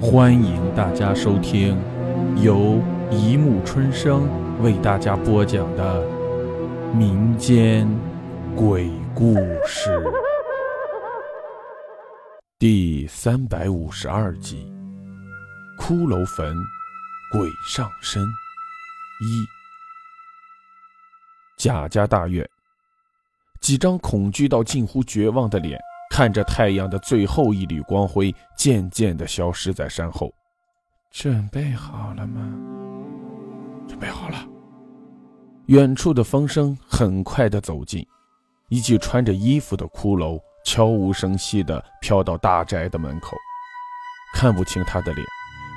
欢迎大家收听由一木春生为大家播讲的民间鬼故事第三百五十二集《骷髅坟鬼上身》一。贾家大院，几张恐惧到近乎绝望的脸。看着太阳的最后一缕光辉渐渐地消失在山后，准备好了吗？准备好了。远处的风声很快地走近，一具穿着衣服的骷髅悄无声息地飘到大宅的门口，看不清他的脸，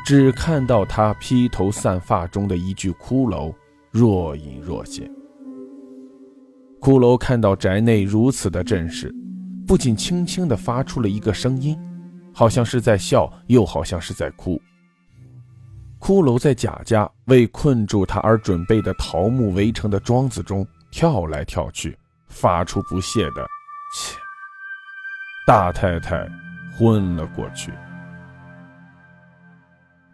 只看到他披头散发中的一具骷髅若隐若现。骷髅看到宅内如此的阵势。不仅轻轻地发出了一个声音，好像是在笑，又好像是在哭。骷髅在贾家为困住他而准备的桃木围成的庄子中跳来跳去，发出不屑的“切”。大太太昏了过去。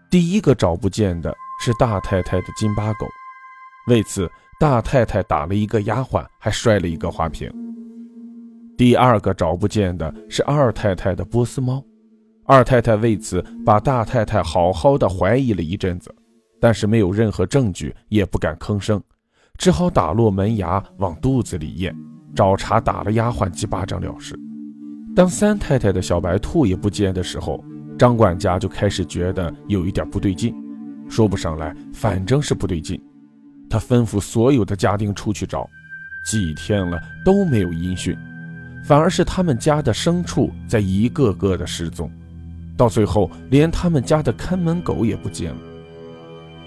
第一个找不见的是大太太的金巴狗，为此大太太打了一个丫鬟，还摔了一个花瓶。第二个找不见的是二太太的波斯猫，二太太为此把大太太好好的怀疑了一阵子，但是没有任何证据，也不敢吭声，只好打落门牙往肚子里咽，找茬打了丫鬟几巴掌了事。当三太太的小白兔也不见的时候，张管家就开始觉得有一点不对劲，说不上来，反正是不对劲。他吩咐所有的家丁出去找，几天了都没有音讯。反而是他们家的牲畜在一个个的失踪，到最后连他们家的看门狗也不见了。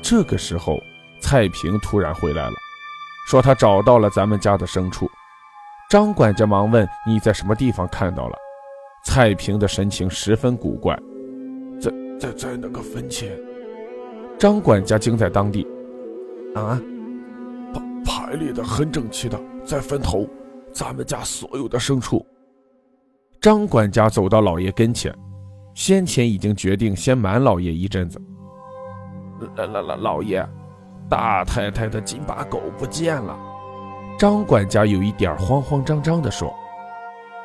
这个时候，蔡平突然回来了，说他找到了咱们家的牲畜。张管家忙问：“你在什么地方看到了？”蔡平的神情十分古怪，在在在那个坟前。张管家惊在当地，啊，排排列的很整齐的，在坟头。咱们家所有的牲畜。张管家走到老爷跟前，先前已经决定先瞒老爷一阵子。老老老老爷，大太太的金巴狗不见了。张管家有一点慌慌张张地说。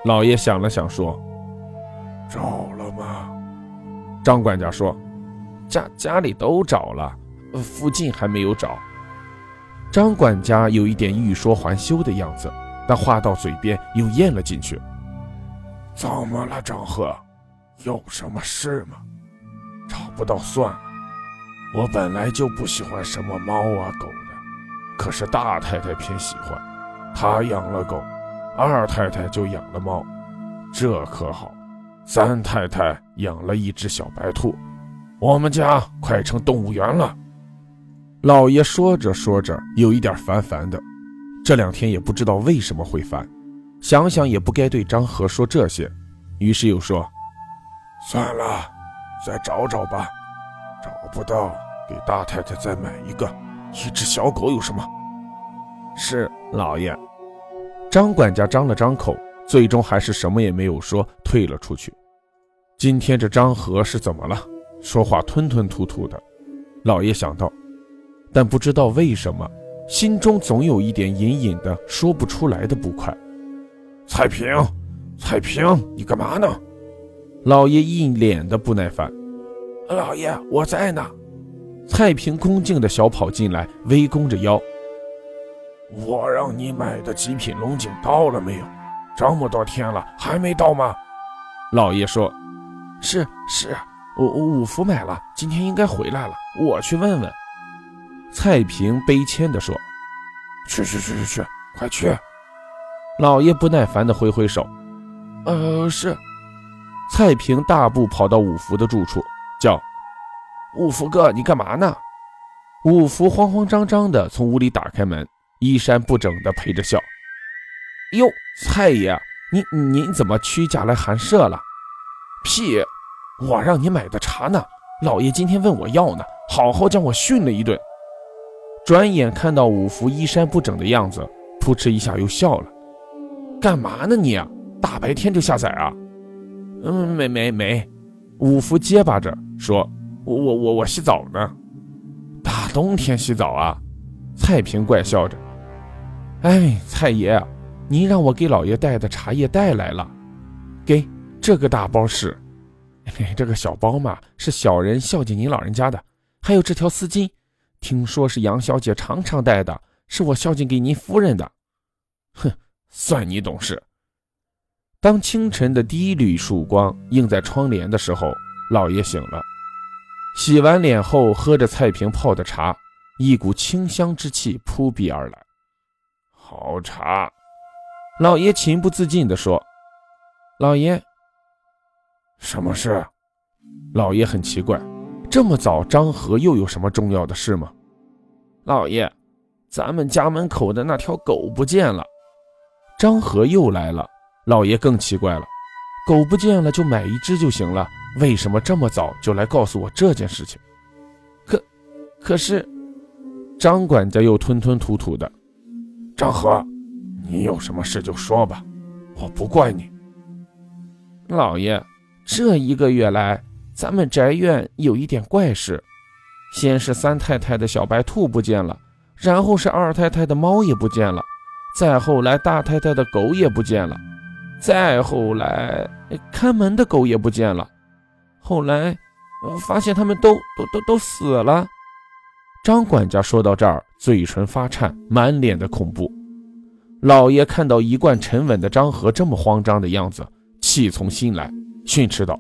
老爷想了想说：“找了吗？”张管家说：“家家里都找了，附近还没有找。”张管家有一点欲说还休的样子。但话到嘴边又咽了进去。怎么了，张贺？有什么事吗？找不到算了。我本来就不喜欢什么猫啊狗的，可是大太太偏喜欢。她养了狗，二太太就养了猫，这可好。三太太养了一只小白兔，我们家快成动物园了。老爷说着说着，有一点烦烦的。这两天也不知道为什么会烦，想想也不该对张和说这些，于是又说：“算了，再找找吧。找不到，给大太太再买一个。一只小狗有什么？”是老爷。张管家张了张口，最终还是什么也没有说，退了出去。今天这张和是怎么了？说话吞吞吐吐的。老爷想到，但不知道为什么。心中总有一点隐隐的说不出来的不快。彩萍，彩萍，你干嘛呢？老爷一脸的不耐烦。老爷，我在呢。蔡平恭敬的小跑进来，微弓着腰。我让你买的极品龙井到了没有？这么多天了，还没到吗？老爷说：“是是，我我五福买了，今天应该回来了。我去问问。”蔡平悲谦地说：“去去去去去，快去！”老爷不耐烦地挥挥手：“呃，是。”蔡平大步跑到五福的住处，叫：“五福哥，你干嘛呢？”五福慌慌张张地从屋里打开门，衣衫不整地陪着笑：“哟，蔡爷，您您怎么屈驾来寒舍了？屁！我让你买的茶呢，老爷今天问我要呢，好好将我训了一顿。”转眼看到五福衣衫不整的样子，扑哧一下又笑了。干嘛呢你？大白天就下崽啊？嗯，没没没。五福结巴着，说：“我我我我洗澡呢，大冬天洗澡啊？”蔡平怪笑着：“哎，蔡爷，您让我给老爷带的茶叶带来了，给这个大包是，这个小包嘛是小人孝敬您老人家的，还有这条丝巾，听说是杨小姐常常戴的，是我孝敬给您夫人的。哼，算你懂事。”当清晨的第一缕曙光映在窗帘的时候，老爷醒了，洗完脸后喝着菜平泡的茶。一股清香之气扑鼻而来，好茶。老爷情不自禁地说：“老爷，什么事？”老爷很奇怪，这么早，张和又有什么重要的事吗？老爷，咱们家门口的那条狗不见了。张和又来了，老爷更奇怪了，狗不见了就买一只就行了，为什么这么早就来告诉我这件事情？可，可是。张管家又吞吞吐吐的：“张和，你有什么事就说吧，我不怪你。”老爷，这一个月来，咱们宅院有一点怪事，先是三太太的小白兔不见了，然后是二太太的猫也不见了，再后来大太太的狗也不见了，再后来看门的狗也不见了，后来发现他们都都都都死了。张管家说到这儿，嘴唇发颤，满脸的恐怖。老爷看到一贯沉稳的张和这么慌张的样子，气从心来，训斥道：“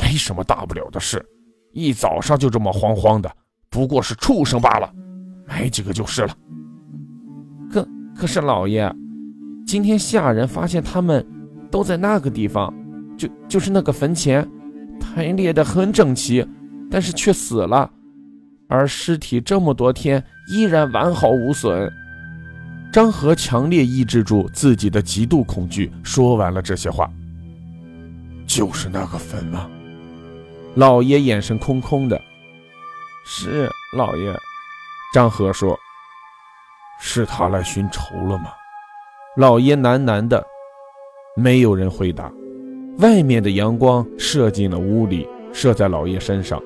没什么大不了的事，一早上就这么慌慌的，不过是畜生罢了，买几个就是了。”可可是老爷，今天下人发现他们都在那个地方，就就是那个坟前，排列的很整齐，但是却死了。而尸体这么多天依然完好无损。张和强烈抑制住自己的极度恐惧，说完了这些话。就是那个坟吗？老爷眼神空空的。是老爷。张和说：“是他来寻仇了吗？”老爷喃喃的。没有人回答。外面的阳光射进了屋里，射在老爷身上。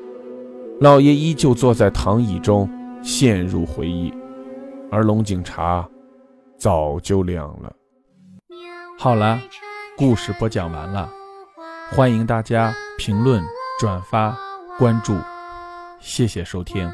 老爷依旧坐在躺椅中，陷入回忆，而龙井茶早就凉了。好了，故事播讲完了，欢迎大家评论、转发、关注，谢谢收听。